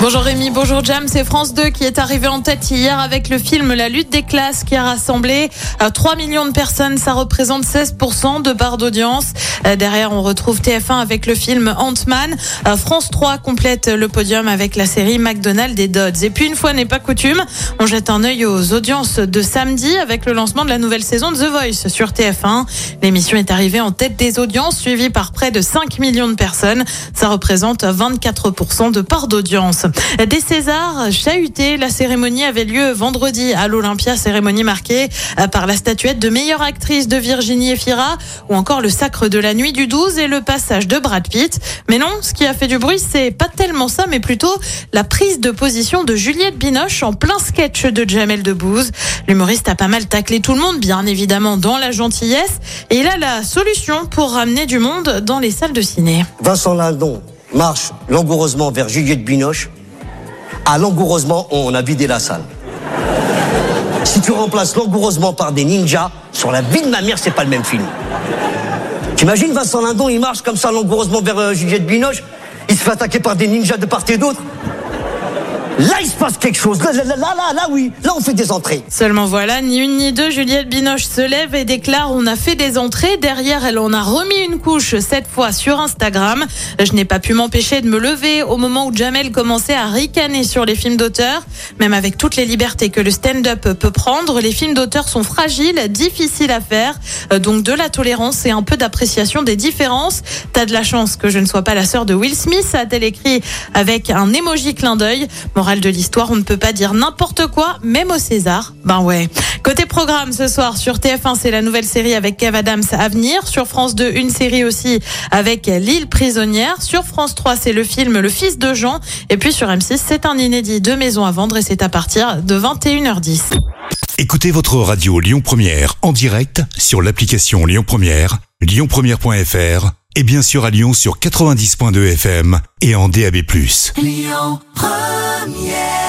Bonjour Rémi, bonjour Jam, c'est France 2 qui est arrivé en tête hier avec le film La lutte des classes qui a rassemblé euh, 3 millions de personnes, ça représente 16% de part d'audience. Euh, Derrière, on retrouve TF1 avec le film Ant-Man. Euh, France 3 complète le podium avec la série McDonald's et Dodds. Et puis une fois n'est pas coutume, on jette un œil aux audiences de samedi avec le lancement de la nouvelle saison de The Voice sur TF1. L'émission est arrivée en tête des audiences, suivie par près de 5 millions de personnes. Ça représente 24% de part d'audience. Des Césars chahutés, la cérémonie avait lieu vendredi à l'Olympia, cérémonie marquée euh, par la statuette de meilleure actrice de Virginie Efira ou encore le sacre de la nuit du 12 et le passage de Brad Pitt. Mais non, ce qui a fait du bruit, c'est pas tellement ça, mais plutôt la prise de position de Juliette Binoche en plein sketch de Jamel Debbouze. L'humoriste a pas mal taclé tout le monde, bien évidemment, dans la gentillesse. Et il a la solution pour ramener du monde dans les salles de ciné. Vincent Lindon marche langoureusement vers Juliette Binoche. À langoureusement, on a vidé la salle. Si tu remplaces langoureusement par des ninjas, sur la vie de ma mère, c'est pas le même film. T'imagines Vincent Lindon, il marche comme ça langoureusement vers euh, Juliette Binoche, il se fait attaquer par des ninjas de part et d'autre? Là, il se passe quelque chose. Là, là, là, là, oui. Là, on fait des entrées. Seulement voilà, ni une ni deux, Juliette Binoche se lève et déclare on a fait des entrées. Derrière, elle en a remis une couche, cette fois sur Instagram. Je n'ai pas pu m'empêcher de me lever au moment où Jamel commençait à ricaner sur les films d'auteur. Même avec toutes les libertés que le stand-up peut prendre, les films d'auteur sont fragiles, difficiles à faire. Euh, Donc de la tolérance et un peu d'appréciation des différences. T'as de la chance que je ne sois pas la sœur de Will Smith, a-t-elle écrit avec un émoji clin d'œil. Morale de l'histoire, on ne peut pas dire n'importe quoi, même au César. Ben ouais. Côté programme ce soir sur TF1, c'est la nouvelle série avec Kev Adams à venir. Sur France 2, une série aussi avec L'île prisonnière. Sur France 3, c'est le film Le fils de Jean. Et puis sur M6, c'est un inédit de maison à vendre et c'est à partir de 21h10. Écoutez votre radio Lyon Première en direct sur l'application Lyon Première, lyonpremière.fr et bien sûr à Lyon sur 90.2 FM et en DAB+. Come, yeah.